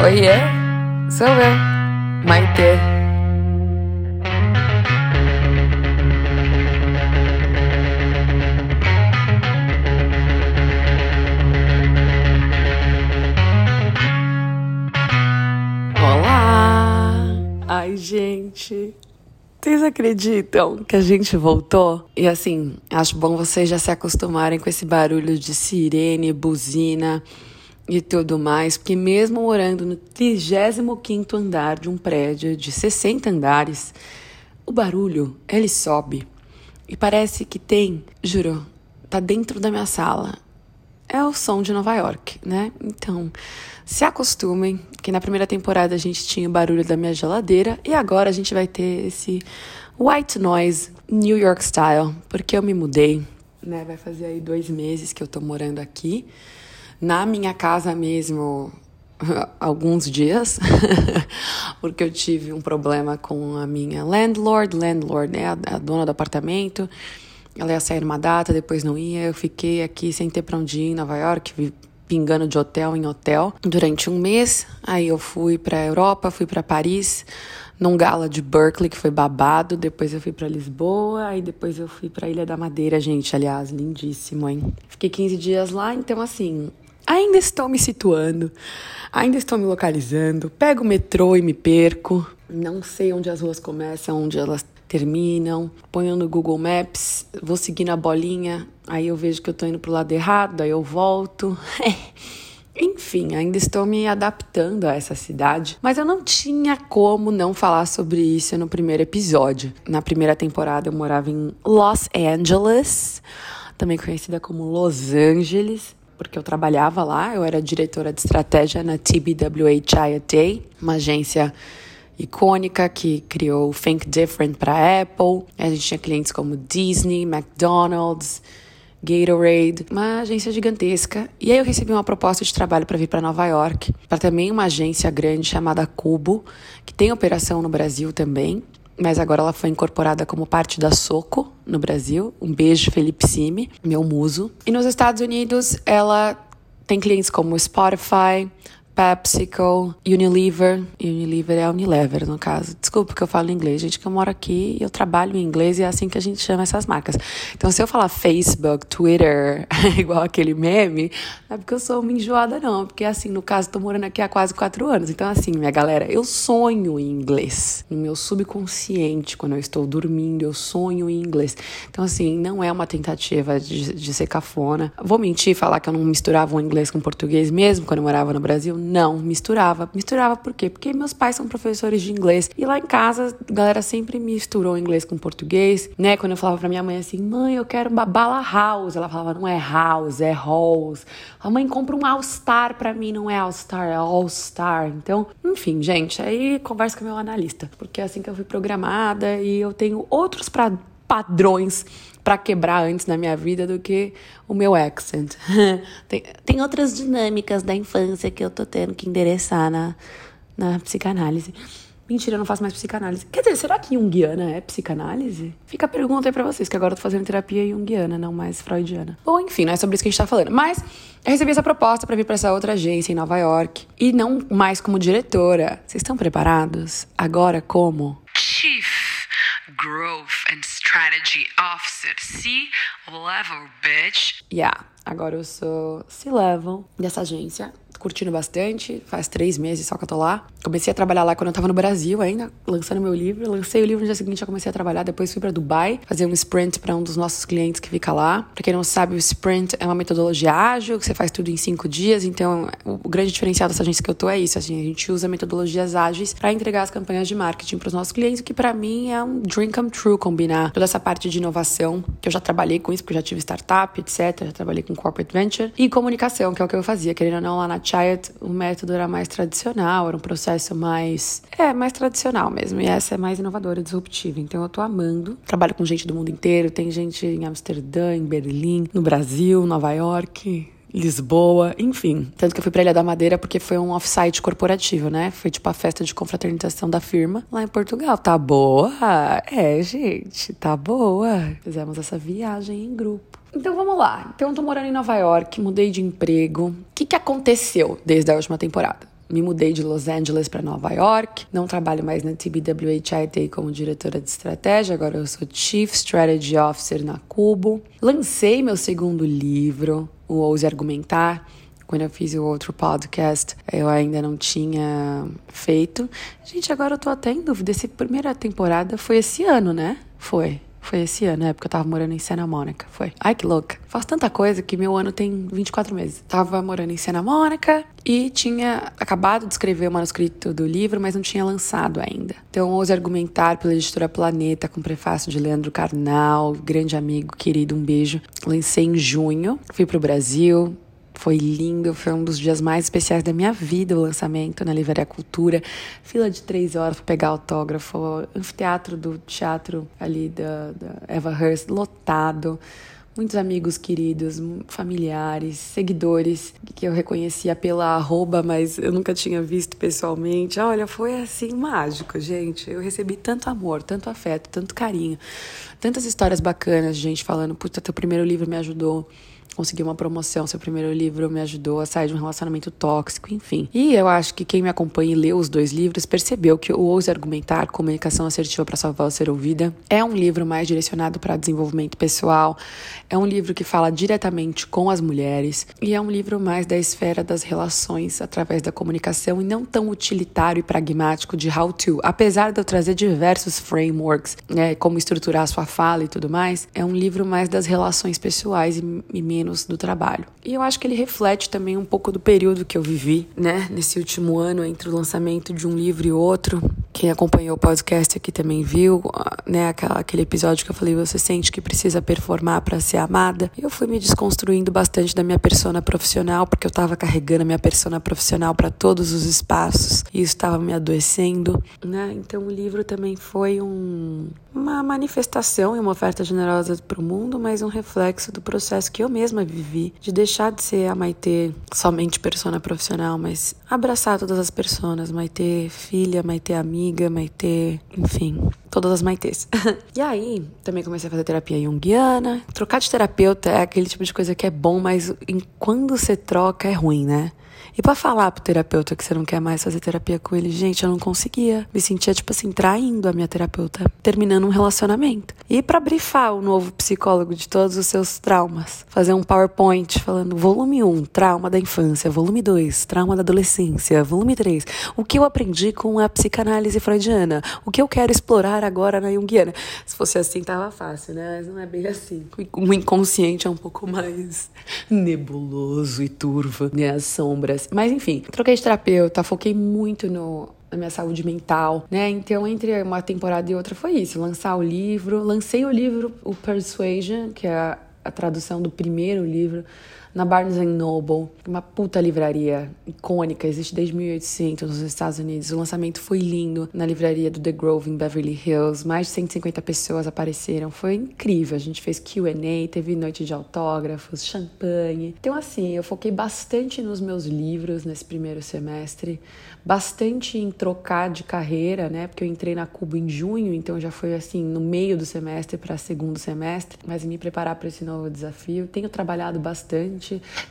Oiê, sou eu, Maite. Olá! Ai, gente, vocês acreditam que a gente voltou? E assim, acho bom vocês já se acostumarem com esse barulho de sirene, buzina e tudo mais, porque mesmo morando no 35º andar de um prédio de 60 andares, o barulho, ele sobe. E parece que tem, juro, tá dentro da minha sala. É o som de Nova York, né? Então, se acostumem que na primeira temporada a gente tinha o barulho da minha geladeira e agora a gente vai ter esse white noise New York style, porque eu me mudei, né? Vai fazer aí dois meses que eu tô morando aqui na minha casa mesmo alguns dias, porque eu tive um problema com a minha landlord, landlord, né, a, dona do apartamento. Ela ia sair numa data, depois não ia. Eu fiquei aqui sem ter pra onde ir em Nova York, pingando de hotel em hotel durante um mês. Aí eu fui pra Europa, fui para Paris, num gala de Berkeley que foi babado. Depois eu fui para Lisboa, aí depois eu fui para Ilha da Madeira, gente, aliás, lindíssimo, hein? Fiquei 15 dias lá, então assim, Ainda estou me situando, ainda estou me localizando. Pego o metrô e me perco. Não sei onde as ruas começam, onde elas terminam. Ponho no Google Maps, vou seguindo a bolinha, aí eu vejo que eu estou indo para o lado errado, aí eu volto. Enfim, ainda estou me adaptando a essa cidade, mas eu não tinha como não falar sobre isso no primeiro episódio. Na primeira temporada eu morava em Los Angeles, também conhecida como Los Angeles porque eu trabalhava lá, eu era diretora de estratégia na TBWA Day, uma agência icônica que criou Think Different para Apple. A gente tinha clientes como Disney, McDonald's, Gatorade, uma agência gigantesca. E aí eu recebi uma proposta de trabalho para vir para Nova York, para também uma agência grande chamada Cubo, que tem operação no Brasil também mas agora ela foi incorporada como parte da Soco no Brasil. Um beijo, Felipe Simi, meu muso. E nos Estados Unidos, ela tem clientes como Spotify, PepsiCo, Unilever. Unilever é Unilever, no caso. Desculpa que eu falo inglês, gente, que eu moro aqui e eu trabalho em inglês e é assim que a gente chama essas marcas. Então, se eu falar Facebook, Twitter, igual aquele meme, não é porque eu sou uma enjoada, não. Porque, assim, no caso, tô morando aqui há quase quatro anos. Então, assim, minha galera, eu sonho em inglês. No meu subconsciente, quando eu estou dormindo, eu sonho em inglês. Então, assim, não é uma tentativa de, de ser cafona. Vou mentir falar que eu não misturava o inglês com o português mesmo quando eu morava no Brasil? Não, misturava. Misturava por quê? Porque meus pais são professores de inglês. E lá em casa, a galera sempre misturou inglês com português, né? Quando eu falava pra minha mãe assim, mãe, eu quero uma bala house. Ela falava, não é house, é halls. A mãe compra um All-Star pra mim, não é All-Star, é All-Star. Então, enfim, gente, aí conversa com meu analista. Porque é assim que eu fui programada e eu tenho outros pra padrões para quebrar antes na minha vida do que o meu accent. tem, tem outras dinâmicas da infância que eu tô tendo que endereçar na, na psicanálise. Mentira, eu não faço mais psicanálise. Quer dizer, será que Jungiana é psicanálise? Fica a pergunta aí pra vocês, que agora eu tô fazendo terapia Jungiana, não mais freudiana. Bom, enfim, não é sobre isso que a gente tá falando. Mas eu recebi essa proposta para vir para essa outra agência em Nova York. E não mais como diretora. Vocês estão preparados? Agora como? Chief Growth and Strategy Officer, C-Level, bitch. Yeah, agora eu sou C-Level dessa agência curtindo bastante. Faz três meses só que eu tô lá. Comecei a trabalhar lá quando eu tava no Brasil ainda, lançando meu livro. Lancei o livro no dia seguinte, já comecei a trabalhar. Depois fui para Dubai fazer um sprint para um dos nossos clientes que fica lá. Pra quem não sabe, o sprint é uma metodologia ágil, que você faz tudo em cinco dias. Então, o grande diferencial dessa agência que eu tô é isso. Assim, a gente usa metodologias ágeis para entregar as campanhas de marketing para os nossos clientes, o que para mim é um dream come true combinar toda essa parte de inovação, que eu já trabalhei com isso, porque eu já tive startup, etc. Já trabalhei com corporate venture, e comunicação, que é o que eu fazia, querendo ou não, lá na Chiat, o método era mais tradicional, era um processo mais. É, mais tradicional mesmo. E essa é mais inovadora e disruptiva. Então eu tô amando. Trabalho com gente do mundo inteiro, tem gente em Amsterdã, em Berlim, no Brasil, Nova York. Lisboa, enfim. Tanto que eu fui pra Ilha da Madeira porque foi um offsite corporativo, né? Foi tipo a festa de confraternização da firma lá em Portugal. Tá boa? É, gente, tá boa. Fizemos essa viagem em grupo. Então vamos lá. Então eu tô morando em Nova York, mudei de emprego. O que, que aconteceu desde a última temporada? me mudei de Los Angeles para Nova York, não trabalho mais na TBWHIT como diretora de estratégia, agora eu sou Chief Strategy Officer na Cubo. Lancei meu segundo livro, o Ouse Argumentar. Quando eu fiz o outro podcast, eu ainda não tinha feito. Gente, agora eu tô até em dúvida. Essa primeira temporada foi esse ano, né? Foi. Foi esse ano, né? Porque eu tava morando em Santa Mônica. Foi. Ai, que louca. Faço tanta coisa que meu ano tem 24 meses. Tava morando em Santa Mônica e tinha acabado de escrever o manuscrito do livro, mas não tinha lançado ainda. Então, ouse argumentar pela editora Planeta, com prefácio de Leandro Carnal, grande amigo, querido, um beijo. Lancei em junho. Fui pro Brasil, foi lindo, foi um dos dias mais especiais da minha vida o lançamento na Livraria Cultura. Fila de três horas para pegar autógrafo, anfiteatro do teatro ali da, da Eva Hearst lotado. Muitos amigos queridos, familiares, seguidores que eu reconhecia pela arroba, mas eu nunca tinha visto pessoalmente. Olha, foi assim mágico, gente. Eu recebi tanto amor, tanto afeto, tanto carinho, tantas histórias bacanas, gente falando: puta, teu primeiro livro me ajudou conseguir uma promoção, seu primeiro livro me ajudou a sair de um relacionamento tóxico, enfim. E eu acho que quem me acompanha e leu os dois livros percebeu que o Ouse Argumentar, Comunicação Assertiva para Salvar ou Ser Ouvida, é um livro mais direcionado para desenvolvimento pessoal, é um livro que fala diretamente com as mulheres e é um livro mais da esfera das relações através da comunicação e não tão utilitário e pragmático de how to, apesar de eu trazer diversos frameworks, né, como estruturar a sua fala e tudo mais, é um livro mais das relações pessoais e, e menos do trabalho. E eu acho que ele reflete também um pouco do período que eu vivi, né, nesse último ano entre o lançamento de um livro e outro. Quem acompanhou o podcast aqui também viu, né, aquele episódio que eu falei, você sente que precisa performar para ser amada. Eu fui me desconstruindo bastante da minha persona profissional, porque eu estava carregando a minha persona profissional para todos os espaços e isso estava me adoecendo, né? Então o livro também foi um, uma manifestação e uma oferta generosa para o mundo, mas um reflexo do processo que eu mesma mesma vivi, de deixar de ser a Maitê somente persona profissional, mas abraçar todas as personas, Maitê filha, Maitê amiga, Maitê, enfim, todas as Maitês. e aí, também comecei a fazer terapia junguiana. Trocar de terapeuta é aquele tipo de coisa que é bom, mas quando você troca é ruim, né? E para falar pro terapeuta que você não quer mais fazer terapia com ele, gente, eu não conseguia. Me sentia, tipo assim, traindo a minha terapeuta, terminando um relacionamento. E para brifar o novo psicólogo de todos os seus traumas, fazer um PowerPoint falando volume 1, trauma da infância, volume 2, trauma da adolescência, volume 3, o que eu aprendi com a psicanálise freudiana, o que eu quero explorar agora na Jungiana. Se fosse assim, tava fácil, né? Mas não é bem assim. O inconsciente é um pouco mais nebuloso e turvo, né? As sombras. Mas enfim, troquei de terapeuta, foquei muito no, na minha saúde mental, né? Então, entre uma temporada e outra foi isso, lançar o livro. Lancei o livro, o Persuasion, que é a, a tradução do primeiro livro na Barnes Noble, uma puta livraria icônica, existe desde 1800 nos Estados Unidos. O lançamento foi lindo na livraria do The Grove em Beverly Hills. Mais de 150 pessoas apareceram, foi incrível. A gente fez Q&A, teve noite de autógrafos, champanhe. Então assim, eu foquei bastante nos meus livros nesse primeiro semestre, bastante em trocar de carreira, né? Porque eu entrei na Cuba em junho, então já foi assim no meio do semestre para segundo semestre, mas me preparar para esse novo desafio. Tenho trabalhado bastante.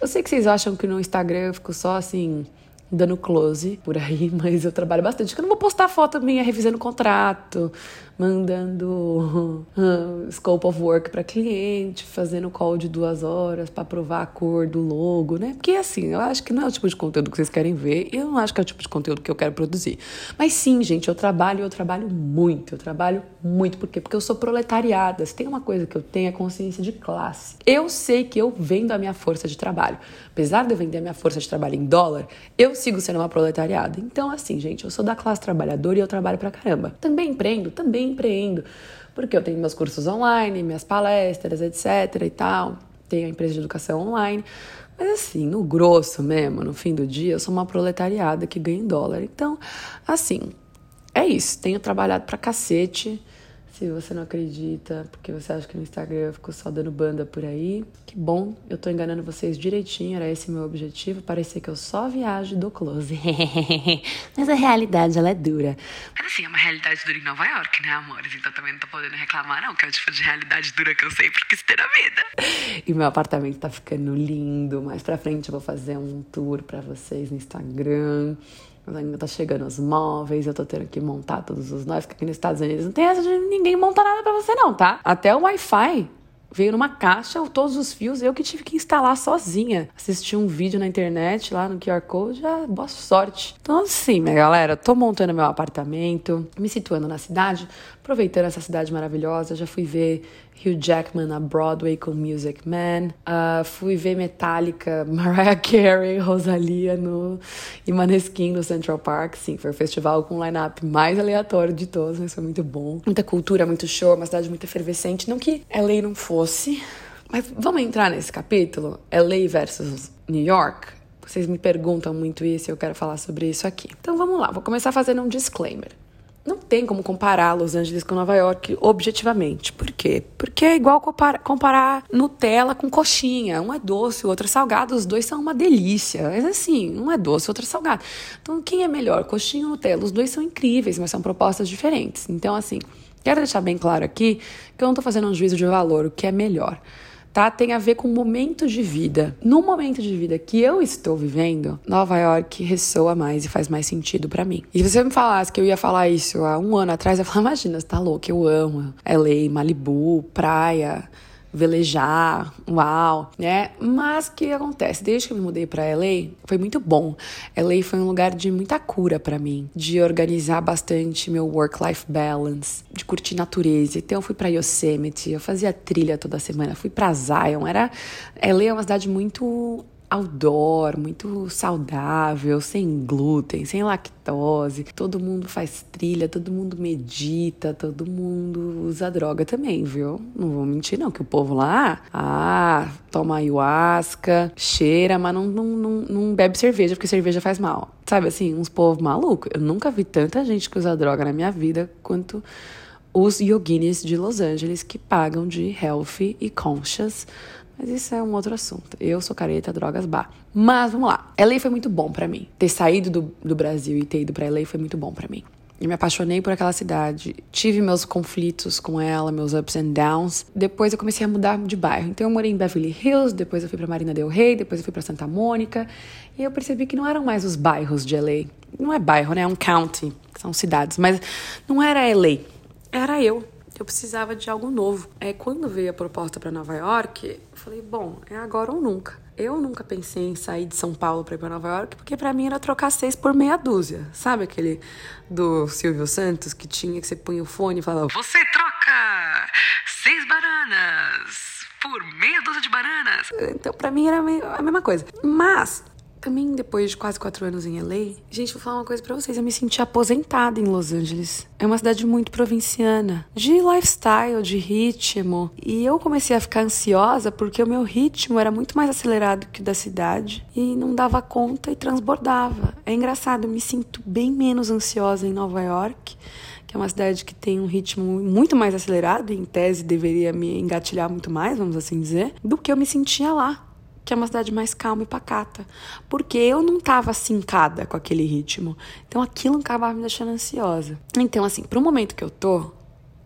Eu sei que vocês acham que no Instagram eu fico só assim dando close por aí, mas eu trabalho bastante. Eu não vou postar foto minha revisando contrato, mandando scope of work para cliente, fazendo call de duas horas para provar a cor do logo, né? Porque assim, eu acho que não é o tipo de conteúdo que vocês querem ver, e eu não acho que é o tipo de conteúdo que eu quero produzir. Mas sim, gente, eu trabalho, eu trabalho muito, eu trabalho muito, por quê? Porque eu sou proletariada. Se tem uma coisa que eu tenho é consciência de classe. Eu sei que eu vendo a minha força de trabalho. Apesar de eu vender a minha força de trabalho em dólar, eu sigo sendo uma proletariada. Então, assim, gente, eu sou da classe trabalhadora e eu trabalho pra caramba. Também empreendo, também empreendo, porque eu tenho meus cursos online, minhas palestras, etc e tal. Tenho a empresa de educação online. Mas assim, no grosso mesmo, no fim do dia, eu sou uma proletariada que ganha em dólar. Então, assim, é isso. Tenho trabalhado pra cacete, Se você não acredita, porque você acha que no Instagram eu fico só dando banda por aí, que bom, eu tô enganando vocês direitinho, era esse meu objetivo, parecer que eu só viajo do close. Mas a realidade, ela é dura. Mas assim, é uma realidade dura em Nova York, né, amores? Então também não tô podendo reclamar, não, que é o tipo de realidade dura que eu sempre quis ter na vida. E meu apartamento tá ficando lindo. Mais pra frente eu vou fazer um tour pra vocês no Instagram. Mas ainda tá chegando os móveis, eu tô tendo que montar todos os nós, porque aqui nos Estados Unidos não tem essa de ninguém montar nada pra você, não, tá? Até o Wi-Fi veio numa caixa, todos os fios, eu que tive que instalar sozinha. Assisti um vídeo na internet lá no QR Code, já boa sorte. Então, assim, minha galera, tô montando meu apartamento, me situando na cidade, aproveitando essa cidade maravilhosa. Já fui ver Hugh Jackman na Broadway com Music Man. Uh, fui ver Metallica, Mariah Carey, Rosalia no, e Maneskin no Central Park. Sim, foi o festival com o line-up mais aleatório de todos, mas foi muito bom. Muita cultura, muito show, uma cidade muito efervescente. Não que LA não fosse, mas vamos entrar nesse capítulo? LA versus New York? Vocês me perguntam muito isso e eu quero falar sobre isso aqui. Então vamos lá, vou começar fazendo um disclaimer tem como comparar Los Angeles com Nova York objetivamente. Por quê? Porque é igual comparar, comparar Nutella com coxinha. Um é doce, o outro é salgado. Os dois são uma delícia. Mas assim, um é doce, o outro é salgado. Então, quem é melhor, coxinha ou Nutella? Os dois são incríveis, mas são propostas diferentes. Então, assim, quero deixar bem claro aqui que eu não estou fazendo um juízo de valor, o que é melhor tá? Tem a ver com momentos de vida. No momento de vida que eu estou vivendo, Nova York ressoa mais e faz mais sentido para mim. E se você me falasse que eu ia falar isso há um ano atrás, eu ia falar, imagina, você tá louco, eu amo LA, Malibu, praia velejar, uau, né? Mas o que acontece? Desde que eu me mudei para LA, foi muito bom. LA foi um lugar de muita cura para mim, de organizar bastante meu work-life balance, de curtir natureza. Então eu fui para Yosemite, eu fazia trilha toda semana, fui para Zion. Era LA é uma cidade muito outdoor, muito saudável, sem glúten, sem lactose. Todo mundo faz trilha, todo mundo medita, todo mundo usa droga também, viu? Não vou mentir, não, que o povo lá, ah, toma ayahuasca, cheira, mas não, não, não, não bebe cerveja, porque cerveja faz mal. Sabe assim, uns povos malucos. Eu nunca vi tanta gente que usa droga na minha vida quanto os yoginis de Los Angeles que pagam de healthy e conscious mas isso é um outro assunto. Eu sou careta, drogas, bar. Mas vamos lá. LA foi muito bom para mim. Ter saído do, do Brasil e ter ido pra LA foi muito bom para mim. Eu me apaixonei por aquela cidade. Tive meus conflitos com ela, meus ups and downs. Depois eu comecei a mudar de bairro. Então eu morei em Beverly Hills, depois eu fui para Marina Del Rey, depois eu fui para Santa Mônica. E eu percebi que não eram mais os bairros de LA. Não é bairro, né? É um county, são cidades. Mas não era LA. Era eu eu precisava de algo novo. É, quando veio a proposta para Nova York, eu falei, bom, é agora ou nunca. Eu nunca pensei em sair de São Paulo para ir para Nova York, porque para mim era trocar seis por meia dúzia. Sabe aquele do Silvio Santos que tinha que você punha o fone e falava: Você troca seis bananas por meia dúzia de bananas. Então, para mim era a mesma coisa. Mas também depois de quase quatro anos em LA, gente, vou falar uma coisa para vocês. Eu me senti aposentada em Los Angeles. É uma cidade muito provinciana, de lifestyle, de ritmo. E eu comecei a ficar ansiosa porque o meu ritmo era muito mais acelerado que o da cidade e não dava conta e transbordava. É engraçado, eu me sinto bem menos ansiosa em Nova York que é uma cidade que tem um ritmo muito mais acelerado, e em tese deveria me engatilhar muito mais, vamos assim dizer, do que eu me sentia lá que é uma cidade mais calma e pacata. Porque eu não estava sincada com aquele ritmo. Então aquilo acabava me deixando ansiosa. Então, assim, para o momento que eu tô,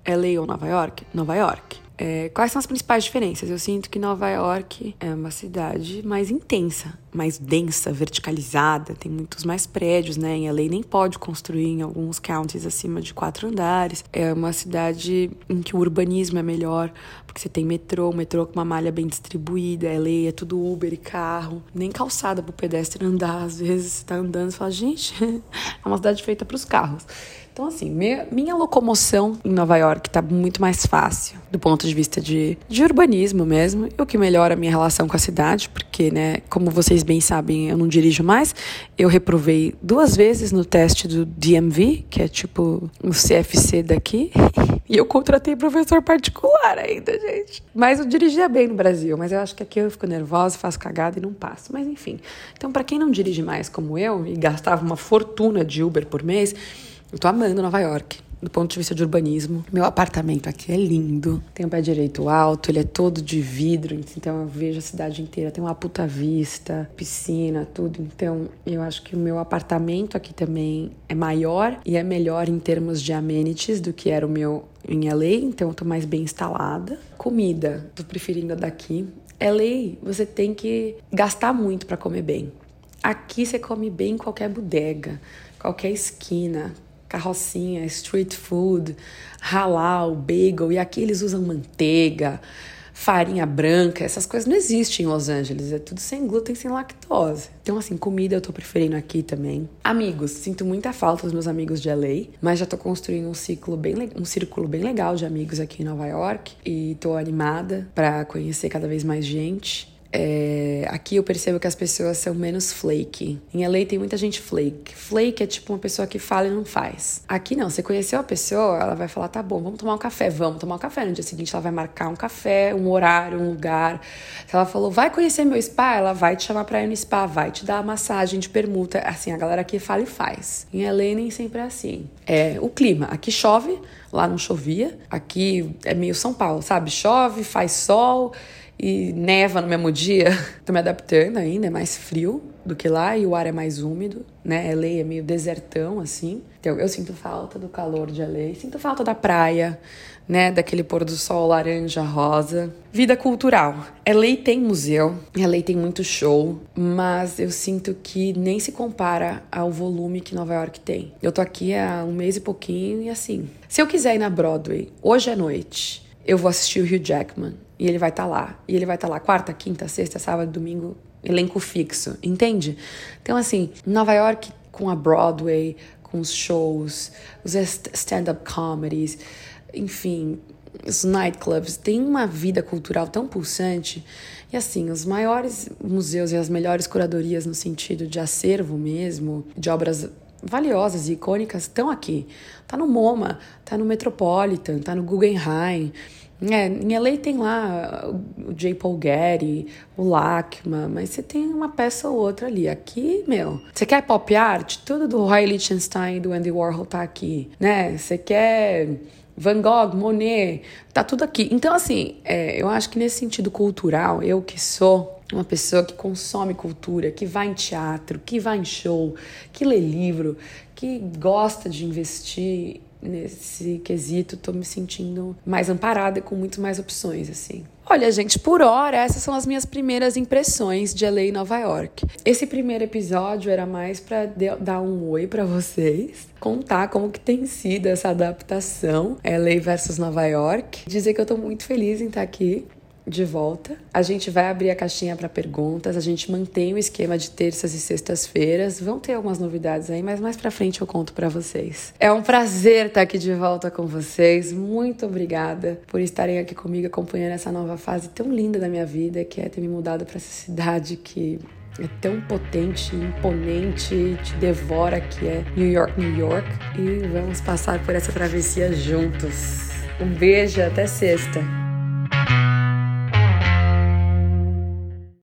LA ou Nova York? Nova York. É, quais são as principais diferenças? Eu sinto que Nova York é uma cidade mais intensa, mais densa, verticalizada, tem muitos mais prédios, né? Em LA nem pode construir em alguns counties acima de quatro andares. É uma cidade em que o urbanismo é melhor, porque você tem metrô, metrô com uma malha bem distribuída, LA é tudo Uber e carro, nem calçada para o pedestre andar. Às vezes você tá andando e fala, gente, é uma cidade feita para os carros. Então, assim, minha, locomoção em Nova York tá muito mais fácil, do ponto de vista de, de urbanismo mesmo, o que melhora a minha relação com a cidade, porque, né, como vocês bem sabem, eu não dirijo mais. Eu reprovei duas vezes no teste do DMV, que é tipo o CFC daqui, e eu contratei professor particular ainda, gente. Mas eu dirigia bem no Brasil, mas eu acho que aqui eu fico nervosa, faço cagada e não passo. Mas enfim. Então, para quem não dirige mais como eu e gastava uma fortuna de Uber por mês, eu tô amando Nova York. do ponto de vista de urbanismo. Meu apartamento aqui é lindo, tem um pé direito alto, ele é todo de vidro, então eu vejo a cidade inteira, tem uma puta vista, piscina, tudo. Então eu acho que o meu apartamento aqui também é maior e é melhor em termos de amenities do que era o meu em LA, então eu tô mais bem instalada. Comida, tô preferindo a daqui. LA, você tem que gastar muito para comer bem. Aqui você come bem em qualquer bodega, qualquer esquina, carrocinha, street food, halal, bagel, e aqui eles usam manteiga, farinha branca, essas coisas não existem em Los Angeles, é tudo sem glúten, sem lactose. Então, assim, comida eu tô preferindo aqui também. Amigos, sinto muita falta dos meus amigos de LA, mas já tô construindo um ciclo bem um círculo bem legal de amigos aqui em Nova York e tô animada para conhecer cada vez mais gente. É, aqui eu percebo que as pessoas são menos flake. Em LA tem muita gente flake. Flake é tipo uma pessoa que fala e não faz. Aqui não, você conheceu a pessoa, ela vai falar: tá bom, vamos tomar um café, vamos tomar um café. No dia seguinte ela vai marcar um café, um horário, um lugar. Se ela falou, vai conhecer meu spa, ela vai te chamar pra ir no spa, vai te dar massagem de permuta. Assim, a galera aqui fala e faz. Em LA nem sempre é assim. É o clima. Aqui chove, lá não chovia. Aqui é meio São Paulo, sabe? Chove, faz sol e neva no mesmo dia. Tô me adaptando ainda, é mais frio do que lá e o ar é mais úmido, né? LA é meio desertão assim. Então eu sinto falta do calor de LA, sinto falta da praia, né, daquele pôr do sol laranja, rosa. Vida cultural. LA tem museu, LA tem muito show, mas eu sinto que nem se compara ao volume que Nova York tem. Eu tô aqui há um mês e pouquinho e assim, se eu quiser ir na Broadway hoje à noite, eu vou assistir o Hugh Jackman e ele vai estar tá lá. E ele vai estar tá lá quarta, quinta, sexta, sábado, domingo, elenco fixo, entende? Então, assim, Nova York com a Broadway, com os shows, os stand-up comedies, enfim, os nightclubs, tem uma vida cultural tão pulsante. E assim, os maiores museus e as melhores curadorias no sentido de acervo mesmo, de obras valiosas e icônicas estão aqui. Tá no MoMA, tá no Metropolitan, tá no Guggenheim. É, em LA tem lá o J. Paul Getty, o Lacma, mas você tem uma peça ou outra ali. Aqui, meu, você quer pop art? Tudo do Roy Lichtenstein e do Andy Warhol tá aqui, né? Você quer Van Gogh, Monet, tá tudo aqui. Então, assim, é, eu acho que nesse sentido cultural, eu que sou uma pessoa que consome cultura, que vai em teatro, que vai em show, que lê livro, que gosta de investir nesse quesito, tô me sentindo mais amparada e com muito mais opções, assim. Olha, gente, por hora, essas são as minhas primeiras impressões de LA e Nova York. Esse primeiro episódio era mais para dar um oi para vocês, contar como que tem sido essa adaptação LA versus Nova York, dizer que eu tô muito feliz em estar aqui de volta. A gente vai abrir a caixinha para perguntas. A gente mantém o esquema de terças e sextas-feiras. Vão ter algumas novidades aí, mas mais para frente eu conto para vocês. É um prazer estar aqui de volta com vocês. Muito obrigada por estarem aqui comigo acompanhando essa nova fase tão linda da minha vida, que é ter me mudado para essa cidade que é tão potente, imponente, te devora que é New York, New York. E vamos passar por essa travessia juntos. Um beijo, até sexta.